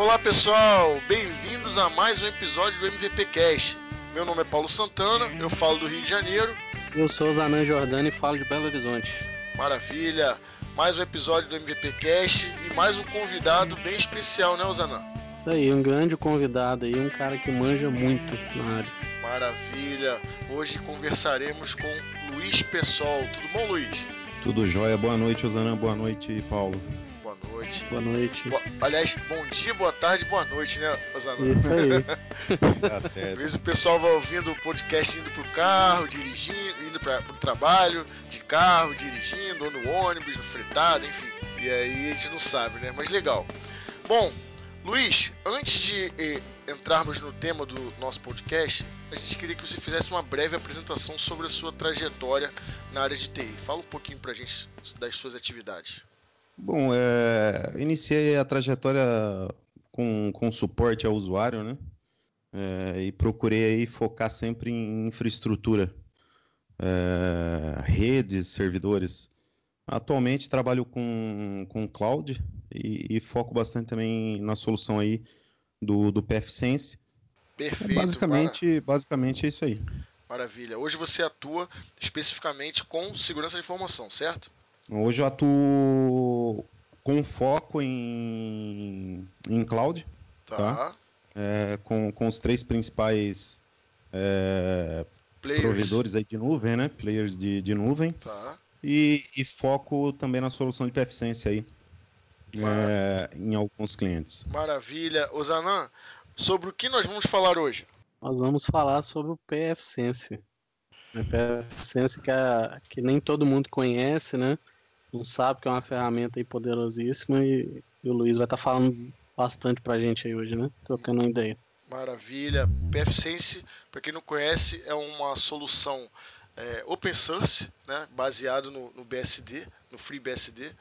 Olá pessoal, bem-vindos a mais um episódio do MVP Cast. Meu nome é Paulo Santana, eu falo do Rio de Janeiro. Eu sou o Zanan Jordano e falo de Belo Horizonte. Maravilha! Mais um episódio do MVP Cast e mais um convidado bem especial, né, Zanan? Isso aí, um grande convidado aí, um cara que manja muito na área. Maravilha! Hoje conversaremos com Luiz Pessoal. Tudo bom, Luiz? Tudo jóia. Boa noite, Osanã. Boa noite, Paulo. Boa noite. Boa noite. Boa... Aliás, bom dia, boa tarde, boa noite, né, Osanã? Isso aí. tá certo. Às vezes o pessoal vai ouvindo o podcast indo pro carro, dirigindo, indo para pro trabalho, de carro, dirigindo, ou no ônibus, no fretado, enfim. E aí a gente não sabe, né? Mas legal. Bom, Luiz, antes de eh, entrarmos no tema do nosso podcast, a gente queria que você fizesse uma breve apresentação sobre a sua trajetória na área de TI. Fala um pouquinho pra gente das suas atividades. Bom, é, iniciei a trajetória com, com suporte ao usuário, né? É, e procurei aí focar sempre em infraestrutura, é, redes, servidores. Atualmente trabalho com, com cloud e, e, foco bastante também na solução aí do, do PFSense. Perfeito. basicamente, basicamente é isso aí. Maravilha. Hoje você atua especificamente com segurança de informação, certo? Hoje eu atuo com foco em, em cloud. Tá. tá? É, com, com os três principais é, provedores aí de nuvem, né? Players de, de nuvem. Tá. E, e foco também na solução de PFSense aí. É, em alguns clientes. Maravilha. Osanã, sobre o que nós vamos falar hoje? Nós vamos falar sobre o PFSense. O PFSense que, é, que nem todo mundo conhece, né? Não sabe que é uma ferramenta poderosíssima e, e o Luiz vai estar tá falando bastante pra gente aí hoje, né? Trocando uma ideia. Maravilha. PFSense, para quem não conhece, é uma solução é, open source, né, baseado no, no, BSD, no FreeBSD,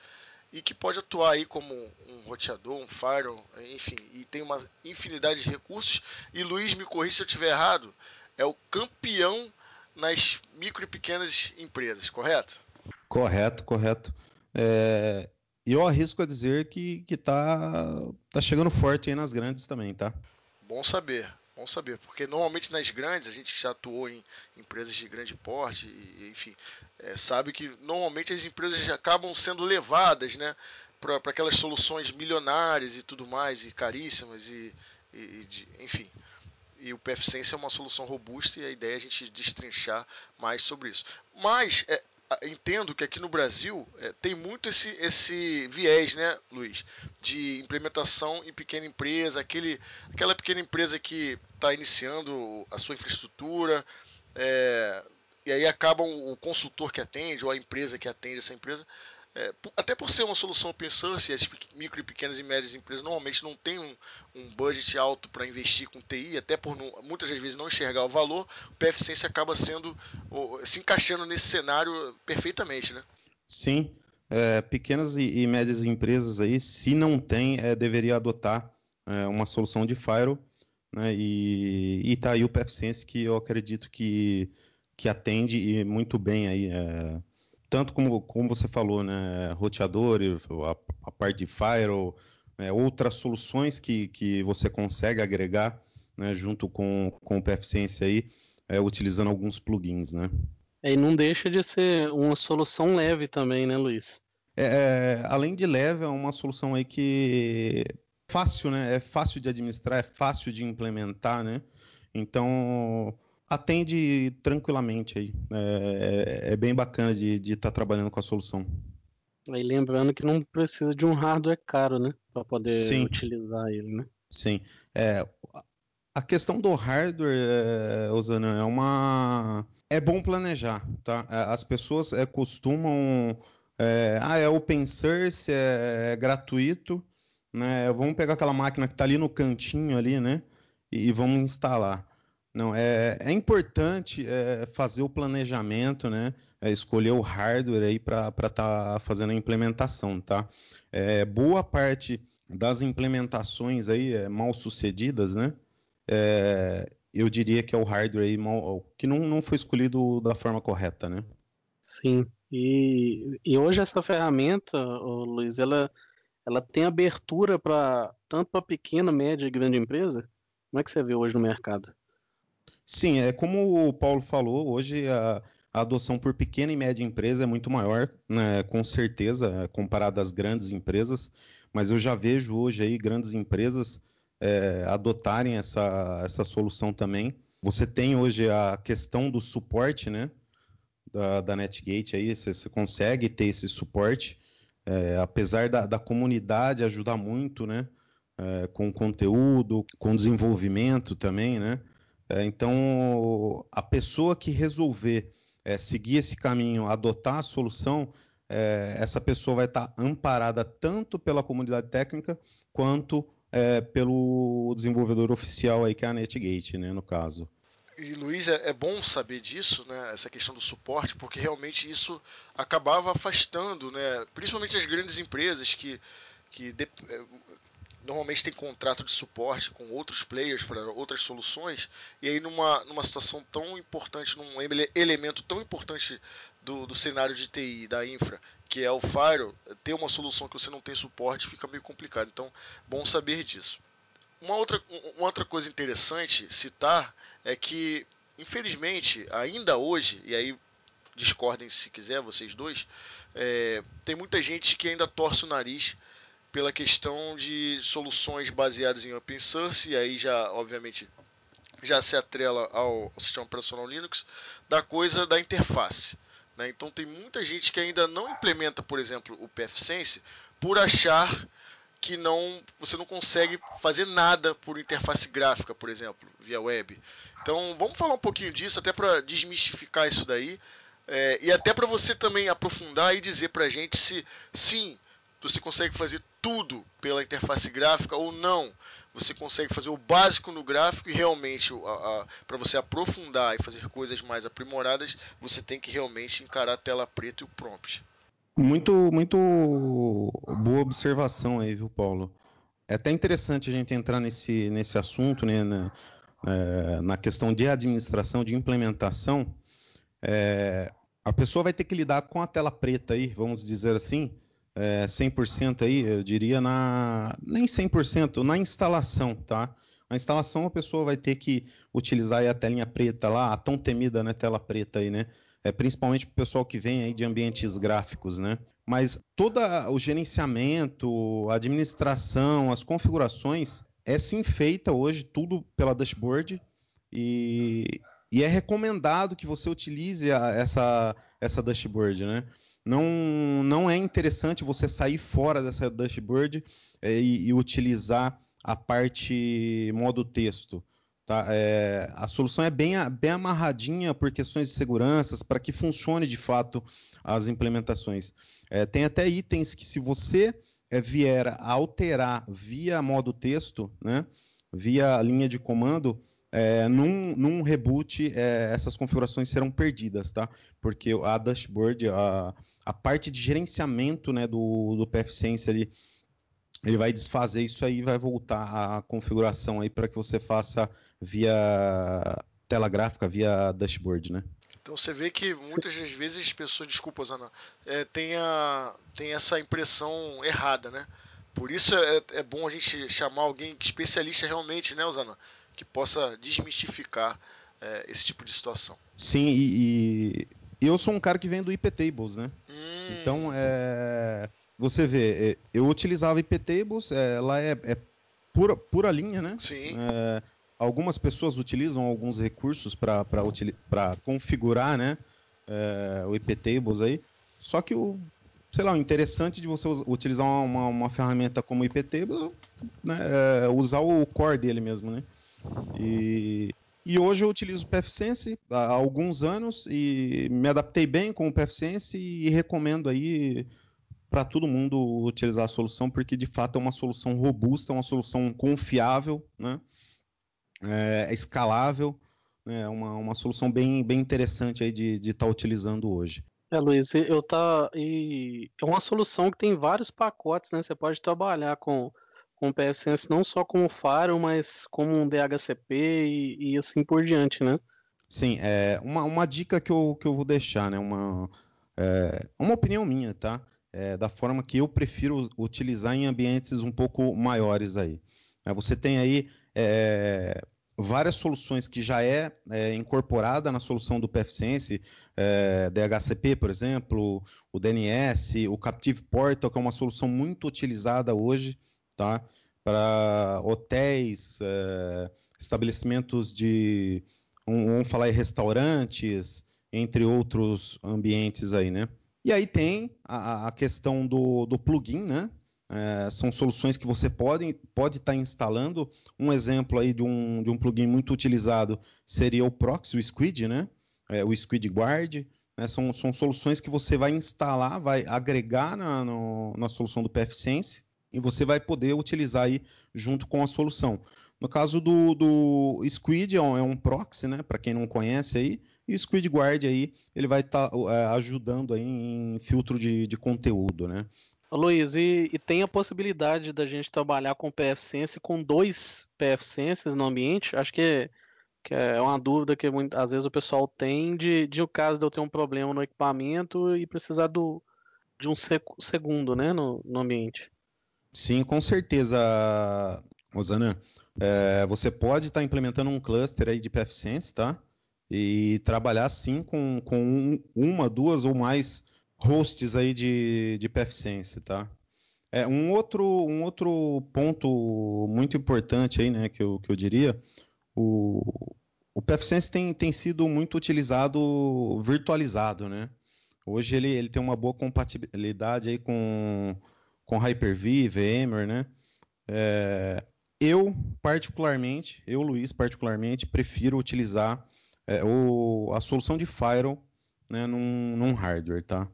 e que pode atuar aí como um roteador, um firewall, enfim, e tem uma infinidade de recursos. E Luiz, me corrija se eu estiver errado, é o campeão nas micro e pequenas empresas, correto? Correto, correto. É, eu arrisco a dizer que, que tá, tá chegando forte aí nas grandes também, tá? Bom saber. Bom saber, porque normalmente nas grandes, a gente já atuou em empresas de grande porte, e, enfim, é, sabe que normalmente as empresas acabam sendo levadas né, para aquelas soluções milionárias e tudo mais, e caríssimas, e, e de, enfim. E o PFSense é uma solução robusta e a ideia é a gente destrinchar mais sobre isso. Mas é, entendo que aqui no Brasil é, tem muito esse, esse viés, né, Luiz, de implementação em pequena empresa, aquele, aquela pequena empresa que está iniciando a sua infraestrutura, é, e aí acaba o consultor que atende, ou a empresa que atende essa empresa, é, até por ser uma solução open source, as micro, pequenas e médias empresas normalmente não têm um, um budget alto para investir com TI, até por não, muitas vezes não enxergar o valor, o PFSense acaba sendo se encaixando nesse cenário perfeitamente, né? Sim, é, pequenas e, e, médias empresas aí, se não tem, é, deveria adotar é, uma solução de firewall, né, e, e tá aí o PFSense que eu acredito que, que atende e muito bem aí, é, tanto como, como você falou, né, roteador, a, a parte de firewall, né, outras soluções que, que você consegue agregar né, junto com, com o PFSense aí, é, utilizando alguns plugins, né. É, e não deixa de ser uma solução leve também, né, Luiz? É, é além de leve, é uma solução aí que fácil, né? É fácil de administrar, é fácil de implementar, né? Então atende tranquilamente aí. É, é, é bem bacana de estar tá trabalhando com a solução. E lembrando que não precisa de um hardware caro, né? Para poder Sim. utilizar ele, né? Sim. É, a questão do hardware, é, Osana, é uma. É bom planejar, tá? É, as pessoas é, costumam. É, ah, é open source, é, é gratuito, né? Vamos pegar aquela máquina que está ali no cantinho ali, né? E, e vamos instalar. Não, é, é importante é, fazer o planejamento, né? É, escolher o hardware aí para estar tá fazendo a implementação, tá? É, boa parte das implementações aí é, mal sucedidas, né? É, eu diria que é o hardware aí mal, que não, não foi escolhido da forma correta, né? Sim. E, e hoje essa ferramenta, Luiz, ela ela tem abertura para tanto para pequena, média e grande empresa? Como é que você vê hoje no mercado? Sim, é como o Paulo falou, hoje a, a adoção por pequena e média empresa é muito maior, né, com certeza, comparado às grandes empresas, mas eu já vejo hoje aí grandes empresas é, adotarem essa, essa solução também. Você tem hoje a questão do suporte, né, da, da NetGate aí, você, você consegue ter esse suporte, é, apesar da, da comunidade ajudar muito, né, é, com conteúdo, com desenvolvimento também, né, é, então a pessoa que resolver é, seguir esse caminho, adotar a solução, é, essa pessoa vai estar amparada tanto pela comunidade técnica quanto é, pelo desenvolvedor oficial aí que é a NetGate, né, no caso. E Luiz, é, é, bom saber disso, né, essa questão do suporte, porque realmente isso acabava afastando, né, principalmente as grandes empresas que, que de, é, normalmente tem contrato de suporte com outros players para outras soluções, e aí numa, numa situação tão importante, num elemento tão importante do, do cenário de TI, da infra, que é o Fire, ter uma solução que você não tem suporte fica meio complicado. Então, bom saber disso. Uma outra, uma outra coisa interessante citar é que, infelizmente, ainda hoje, e aí discordem se quiser, vocês dois, é, tem muita gente que ainda torce o nariz pela questão de soluções baseadas em open source, e aí já, obviamente, já se atrela ao, sistema operacional Linux, da coisa da interface. Né? Então tem muita gente que ainda não implementa, por exemplo, o PFSense por achar que não você não consegue fazer nada por interface gráfica, por exemplo, via web. Então vamos falar um pouquinho disso, até para desmistificar isso daí. É, e até para você também aprofundar e dizer para a gente se sim você consegue fazer tudo pela interface gráfica ou não. Você consegue fazer o básico no gráfico e realmente para você aprofundar e fazer coisas mais aprimoradas, você tem que realmente encarar a tela preta e o prompt. Muito, muito boa observação aí, viu, Paulo? É até interessante a gente entrar nesse, nesse assunto, né, na, é, na questão de administração, de implementação. É, a pessoa vai ter que lidar com a tela preta aí, vamos dizer assim, é, 100% aí, eu diria na nem 100%, na instalação, tá? A instalação a pessoa vai ter que utilizar a telinha preta lá, a tão temida né, tela preta aí, né? É, principalmente para o pessoal que vem aí de ambientes gráficos, né? Mas todo o gerenciamento, a administração, as configurações é sim feita hoje tudo pela dashboard e, e é recomendado que você utilize a, essa, essa dashboard, né? Não, não é interessante você sair fora dessa dashboard é, e, e, utilizar a parte modo texto. Tá? É, a solução é bem, bem amarradinha por questões de segurança, para que funcione de fato as implementações. É, tem até itens que, se você vier a alterar via modo texto, né, via linha de comando, é, num, num, reboot é, essas configurações serão perdidas, tá? Porque a dashboard, a, a parte de gerenciamento né, do, do PFSense ele, ele vai desfazer isso aí e vai voltar a configuração aí para que você faça via tela gráfica, via dashboard, né? Então você vê que muitas das vezes as pessoas, desculpa, Zana, é, tem, a, tem essa impressão errada, né? Por isso é, é bom a gente chamar alguém especialista realmente, né, Zana? Que possa desmistificar é, esse tipo de situação. Sim, e, e, eu sou um cara que vem do IP Tables, né? Hum. Então, é, você vê, é, eu utilizava IP Tables, é, ela é, é pura, pura linha, né? Sim. É, algumas pessoas utilizam alguns recursos para configurar, né? É, o IP Tables aí. Só que o, sei lá, o interessante de você utilizar uma, uma ferramenta como o IP Tables né, é usar o core dele mesmo, né? E, e hoje eu utilizo o PFSense há alguns anos e me adaptei bem com o PFSense e recomendo aí para todo mundo utilizar a solução, porque de fato é uma solução robusta, uma solução confiável, né? é, é escalável, né? é uma, uma solução bem, bem interessante aí de estar tá utilizando hoje. É, Luiz, eu tá e é uma solução que tem vários pacotes, né? Você pode trabalhar com com o PFSense não só como Faro, mas como um DHCP e, e assim por diante, né? Sim, é uma, uma dica que eu, que eu vou deixar, né? Uma, é, uma opinião minha, tá? é, da forma que eu prefiro utilizar em ambientes um pouco maiores aí. É, você tem aí é, várias soluções que já é, é, incorporada na solução do PFSense, é, DHCP, por exemplo, o DNS, o Captive Portal, que é uma solução muito utilizada hoje, tá? Para hotéis, é, estabelecimentos de, vamos falar restaurantes, entre outros ambientes aí, né? E aí tem a, a questão do, do plugin, né? É, são soluções que você pode pode estar tá instalando. Um exemplo aí de um, de um plugin muito utilizado seria o Proxy, o Squid, né? É, o Squid Guard. Né? São, são soluções que você vai instalar, vai agregar na, no, na solução do PFSense e você vai poder utilizar aí junto com a solução. No caso do, do Squid, é um, é proxy, né? Para quem não conhece aí, e o Squid Guard aí, ele vai estar tá, é, ajudando aí em filtro de, de conteúdo, né? Luiz, e, e, tem a possibilidade da gente trabalhar com PFSense com dois PFSenses no ambiente? Acho que, que é uma dúvida que às vezes o pessoal tem de, de o caso de eu ter um problema no equipamento e precisar do, de um sec, segundo né, no, no ambiente. Sim, com certeza, Rosana. É, você pode estar tá implementando um cluster aí de PFSense, tá? E trabalhar sim com, com um, uma, duas ou mais hosts aí de, de PFSense, tá? É, um, outro, um outro ponto muito importante aí, né, que eu, que eu diria, o, o PFSense tem, tem sido muito utilizado virtualizado, né? Hoje ele, ele tem uma boa compatibilidade aí com, com Hyper-V, VMware, né? É, eu, particularmente, eu, Luiz, particularmente, prefiro utilizar é, o, a solução de Firewall né, num, num hardware, tá?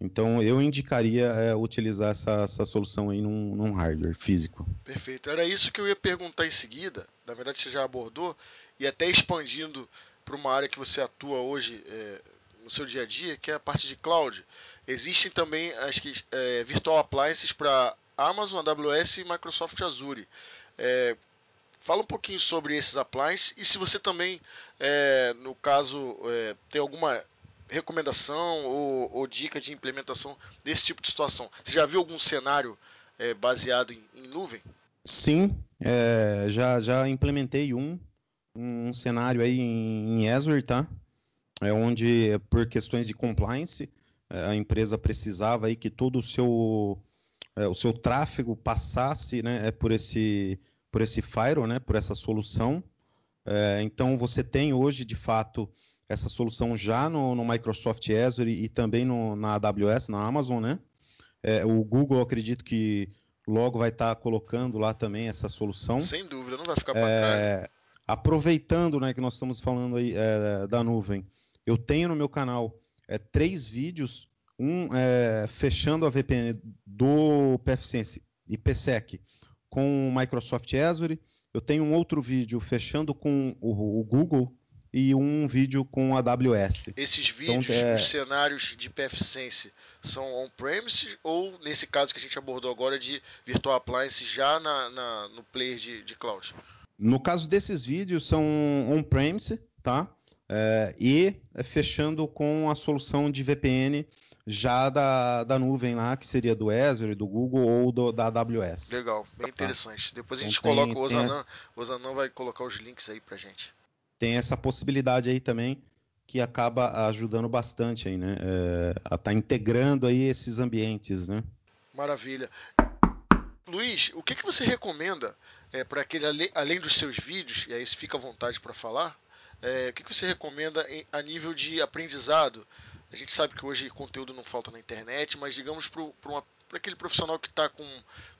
Então eu indicaria é, utilizar essa, essa, solução aí num, num, hardware físico. Perfeito. Era isso que eu ia perguntar em seguida. Na verdade você já abordou e até expandindo para uma área que você atua hoje é, no seu dia a dia, que é a parte de cloud. Existem também as que, é, virtual appliances para Amazon, AWS e Microsoft Azure. É, fala um pouquinho sobre esses appliances e se você também, é, no caso, é, tem alguma recomendação ou, ou, dica de implementação desse tipo de situação. Você já viu algum cenário é, baseado em, em, nuvem? Sim, é, já, já implementei um, um cenário aí em, em Azure, tá? É onde, por questões de compliance, a empresa precisava aí que todo o seu, é, o seu tráfego passasse né, é, por, esse, por esse firewall, né, por essa solução. É, então você tem hoje, de fato, essa solução já no, no Microsoft Azure e também no, na AWS, na Amazon, né? É, o Google, acredito que logo vai estar tá colocando lá também essa solução. Sem dúvida, não vai ficar para é, trás. Aproveitando, né, que nós estamos falando aí é, da nuvem, eu tenho no meu canal é, três vídeos, um é, fechando a VPN do PFSense e PSEC com o Microsoft Azure. Eu tenho um outro vídeo fechando com o, o Google e um vídeo com a AWS. Esses então, vídeos, então, é... os cenários de PFSense são on-premise ou, nesse caso que a gente abordou agora, de Virtual Appliance já na, na no player de, de cloud? No caso desses vídeos, são on-premise, tá? É, e fechando com a solução de VPN já da, da nuvem lá, que seria do Azure, do Google ou do, da AWS. Legal, bem tá? interessante. Depois a gente então, coloca tem, o Osanã, o Osanã vai colocar os links aí pra gente tem essa possibilidade aí também que acaba ajudando bastante aí, né? É, a estar tá integrando aí esses ambientes, né? Maravilha. Luiz, o que, que você recomenda é, para aquele além dos seus vídeos, e aí fica à vontade para falar, é, o que, que você recomenda em, a nível de aprendizado? A gente sabe que hoje conteúdo não falta na internet, mas digamos para aquele profissional que está com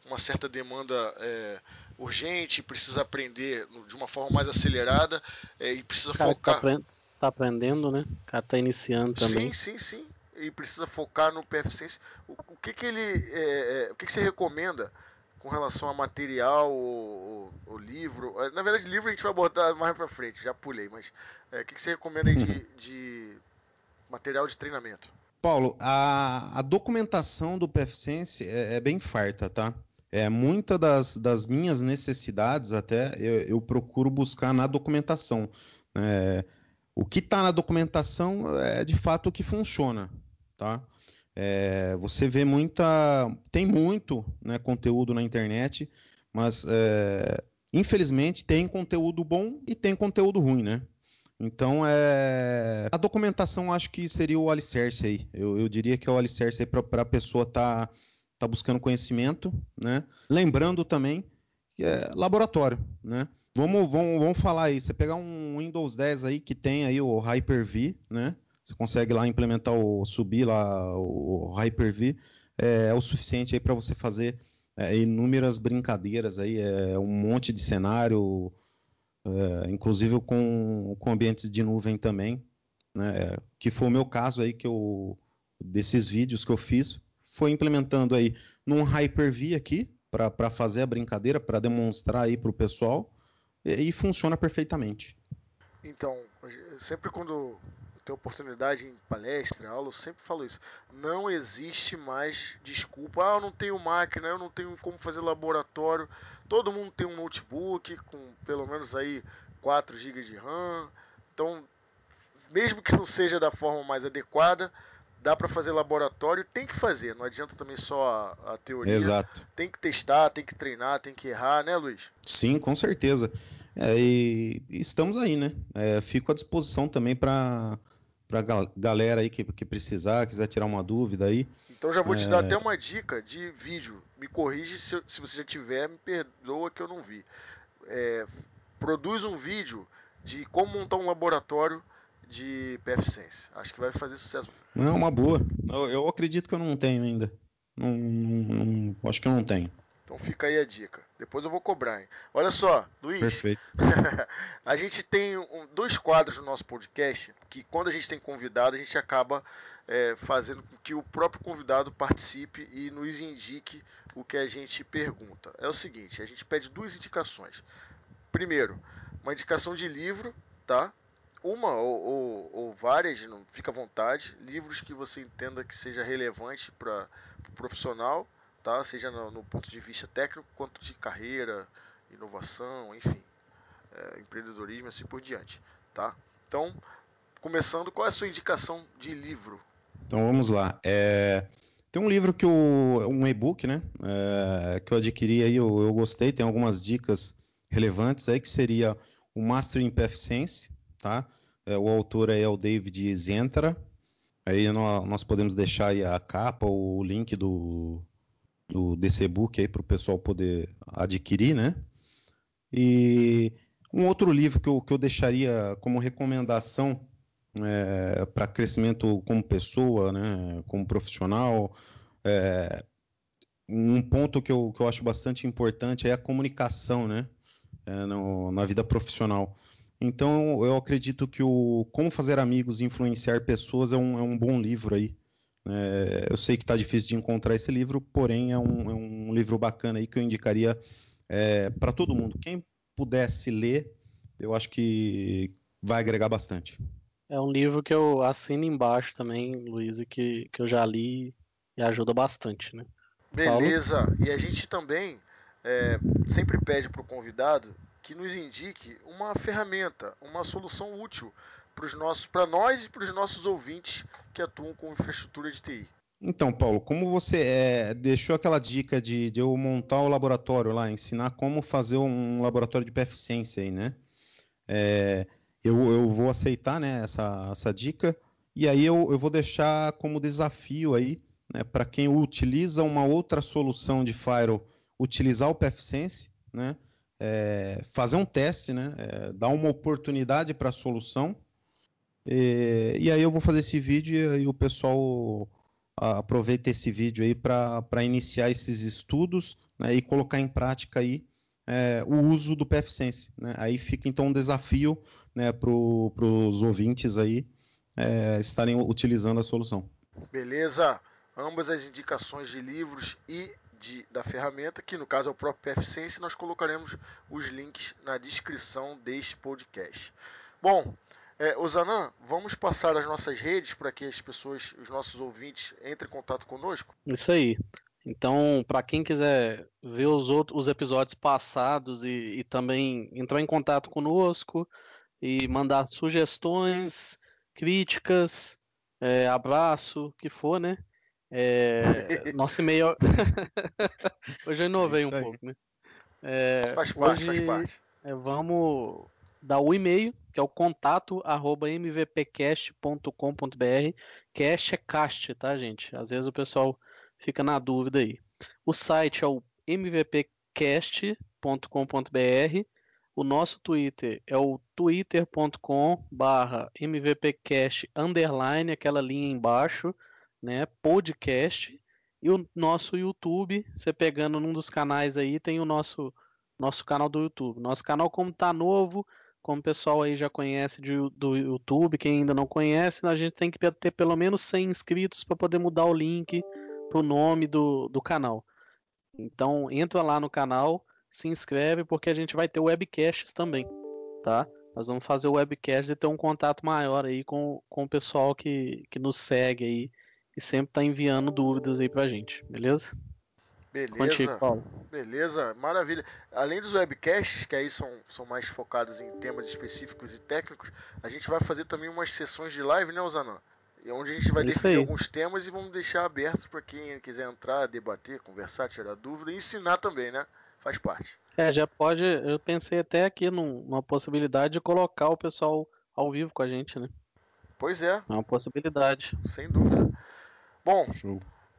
uma certa demanda é, urgente, precisa aprender de uma forma mais acelerada é, e precisa cara tá focar. Tá, tá, aprendendo, né? O cara tá iniciando também. Sim, sim, sim. E precisa focar no PFC. O, o que, que ele. É, é, o que, que você recomenda com relação a material ou, ou, livro? É, na verdade, livro a gente vai botar mais pra frente, já pulei, mas é, o que, que você recomenda aí de, de material de treinamento? Paulo, a, a documentação do PFSense é, é bem farta, tá? É, muitas das, das minhas necessidades até eu, eu procuro buscar na documentação. É, o que está na documentação é de fato o que funciona, tá? É, você vê muita. Tem muito né, conteúdo na internet, mas é, infelizmente tem conteúdo bom e tem conteúdo ruim, né? Então, é... a documentação acho que seria o alicerce aí. Eu, eu diria que é o alicerce aí para a pessoa estar tá, tá buscando conhecimento, né? Lembrando também que é laboratório, né? Vamos, vamos, vamos falar aí. Você pegar um Windows 10 aí que tem aí o Hyper-V, né? Você consegue lá implementar o subir lá o Hyper-V, é, é, o suficiente aí para você fazer é, inúmeras brincadeiras aí, é, um monte de cenário, é, inclusive com, com ambientes de nuvem também, né? Que foi o meu caso aí que eu desses vídeos que eu fiz, foi implementando aí num Hyper-V aqui para fazer a brincadeira, para demonstrar aí para o pessoal e, e funciona perfeitamente. Então, sempre quando tenho oportunidade em palestra, aula, eu sempre falo isso. Não existe mais desculpa. Ah, eu não tenho máquina, eu não tenho como fazer laboratório. Todo mundo tem um notebook com pelo menos aí 4 GB de RAM. Então, mesmo que não seja da forma mais adequada, dá para fazer laboratório, tem que fazer. Não adianta também só a, a teoria. Exato. Tem que testar, tem que treinar, tem que errar, né, Luiz? Sim, com certeza. É, e estamos aí, né? É, fico à disposição também para pra galera aí que, que precisar, quiser tirar uma dúvida aí. Então já vou é... te dar até uma dica de vídeo. Me corrige se, se você já tiver, me perdoa que eu não vi. É, produz um vídeo de como montar um laboratório de PFSense. Acho que vai fazer sucesso. Não, uma boa. Eu, eu acredito que eu não tenho ainda. Não, não, não, acho que eu não tenho. Então fica aí a dica. Depois eu vou cobrar, hein? Olha só, Luiz. Perfeito. a gente tem um, dois quadros no nosso podcast que quando a gente tem convidado, a gente acaba é, fazendo com que o próprio convidado participe e nos indique o que a gente pergunta. É o seguinte, a gente pede duas indicações. Primeiro, uma indicação de livro, tá? Uma ou, ou, ou várias, não fica à vontade. Livros que você entenda que seja relevante para o pro profissional tá? Seja no, no, ponto de vista técnico quanto de carreira, inovação, enfim, é, empreendedorismo, assim por diante, tá? Então, começando, qual é a sua indicação de livro? Então vamos lá. É, tem um livro que um e-book, né? É, que eu adquiri aí, eu, eu, gostei. Tem algumas dicas relevantes aí que seria o Master in PFSense, tá? É, o autor aí é o David Zentra. Aí nós, nós podemos deixar aí a capa, o link do, do DC Book aí para o pessoal poder adquirir, né? E um outro livro que eu, que eu deixaria como recomendação é, para crescimento como pessoa, né, como profissional, é, um ponto que eu, que eu acho bastante importante é a comunicação, né, é, no, na vida profissional. Então, eu acredito que o Como Fazer Amigos e Influenciar Pessoas é um, é um bom livro aí é, eu sei que está difícil de encontrar esse livro, porém é um, é um livro bacana aí que eu indicaria é, para todo mundo. Quem pudesse ler, eu acho que vai agregar bastante. É um livro que eu assino embaixo também, Luiz, e que, que eu já li e ajuda bastante, né? Beleza. Paulo? E a gente também é, sempre pede para o convidado que nos indique uma ferramenta, uma solução útil para nós e para os nossos ouvintes que atuam com infraestrutura de TI. Então, Paulo, como você é, deixou aquela dica de, de, eu montar o laboratório lá, ensinar como fazer um laboratório de PFCência aí, né? É, eu, eu, vou aceitar né, essa, essa dica e aí eu, eu vou deixar como desafio aí né, para quem utiliza uma outra solução de firewall utilizar o PFSense, né? É, fazer um teste, né? É, dar uma oportunidade para a solução e, e, aí eu vou fazer esse vídeo e o pessoal aproveita esse vídeo aí para iniciar esses estudos né, e colocar em prática aí é, o uso do PFSense. Né? Aí fica então um desafio né, para os ouvintes aí é, estarem utilizando a solução. Beleza. Ambas as indicações de livros e de, da ferramenta, que no caso é o próprio PFSense, nós colocaremos os links na descrição deste podcast. Bom, é, Osanã, vamos passar as nossas redes para que as pessoas, os nossos ouvintes, entrem em contato conosco? Isso aí. Então, para quem quiser ver os outros os episódios passados e, e, também entrar em contato conosco e mandar sugestões, críticas, é, abraço, o que for, né? É, nosso e-mail. hoje eu inovei É um isso aí. pouco, né? É, Faz parte, hoje faz parte. é, vamos dar o e-mail, que é o contato arroba mvpcast.com.br. Cast é cast, tá, gente? Às vezes o pessoal fica na dúvida aí. O site é o mvpcast.com.br. O nosso Twitter é o twitter.com mvpcast underline, aquela linha embaixo, né, podcast. E o nosso YouTube, você pegando num dos canais aí, tem o nosso nosso canal do YouTube. Nosso canal, como tá novo, como o pessoal aí já conhece de, do YouTube, quem ainda não conhece, a gente tem que ter pelo menos 100 inscritos para poder mudar o link pro nome do, do canal. Então, entra lá no canal, se inscreve, porque a gente vai ter webcasts também, tá? Nós vamos fazer o webcast e ter um contato maior aí com, com o pessoal que, que nos segue aí e sempre tá enviando dúvidas aí pra gente, beleza? Contigo, Beleza. Paulo. Beleza, maravilha. Além dos webcasts, que aí são, são mais focados em temas específicos e técnicos, a gente vai fazer também umas sessões de live, né, Osanã? E onde a gente vai Isso definir aí. alguns temas e vamos deixar aberto para quem quiser entrar, debater, conversar, tirar dúvida e ensinar também, né? Faz parte. É, já pode. Eu pensei até aqui num- numa possibilidade de colocar o pessoal ao vivo com a gente, né? Pois é, É uma possibilidade. sem dúvida. Bom.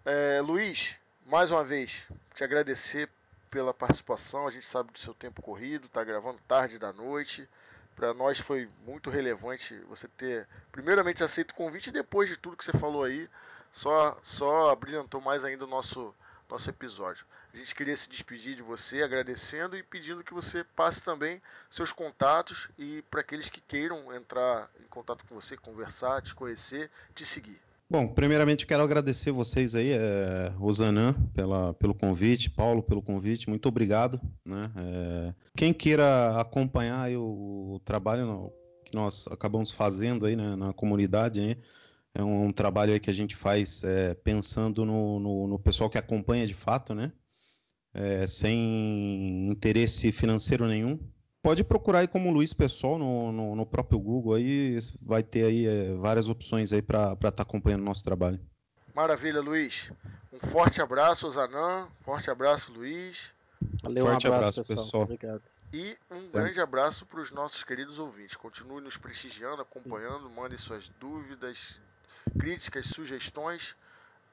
É, Luiz, mais uma vez, te agradecer pela participação. A gente sabe do seu tempo corrido, tá gravando tarde da noite. Para nós foi muito relevante você ter, primeiramente, aceito o convite e depois de tudo que você falou aí, só, só brilhantou mais ainda o nosso, nosso episódio. A gente queria se despedir de você, agradecendo e pedindo que você passe também seus contatos e para aqueles que queiram entrar em contato com você, conversar, te conhecer, te seguir. Bom, primeiramente quero agradecer vocês aí, é, pela, pelo convite, Paulo pelo convite, muito obrigado. Né? É, quem queira acompanhar o, o trabalho que nós acabamos fazendo aí né, na comunidade, né? é um, trabalho aí que a gente faz é, pensando no, no, no pessoal que acompanha de fato, né? É, sem interesse financeiro nenhum. Pode procurar aí como Luiz Pessoal no, no, no próprio Google aí, vai ter aí é, várias opções aí para estar acompanhando o nosso trabalho. Maravilha, Luiz. Um forte abraço, Zanã. Forte abraço, Luiz. Valeu, Forte um abraço, abraço, pessoal. pessoal. Obrigado. E um grande abraço para os nossos queridos ouvintes. Continue nos prestigiando, acompanhando, mandem suas dúvidas, críticas, sugestões.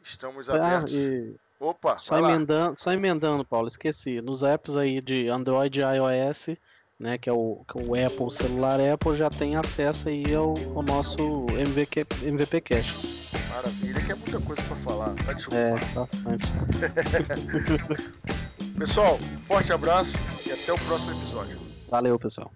Estamos Ah, abertos. e Opa, só emendando, só emendando, Paulo, esqueci. Nos apps aí de Android e iOS, né, que é o, que é o Apple, o celular Apple, já tem acesso aí ao, ao nosso MVQ, MVP Cache. Maravilha, que é muita coisa para falar. Tá desculpa. É, bastante. Pessoal, forte abraço e até o próximo episódio. Valeu, pessoal.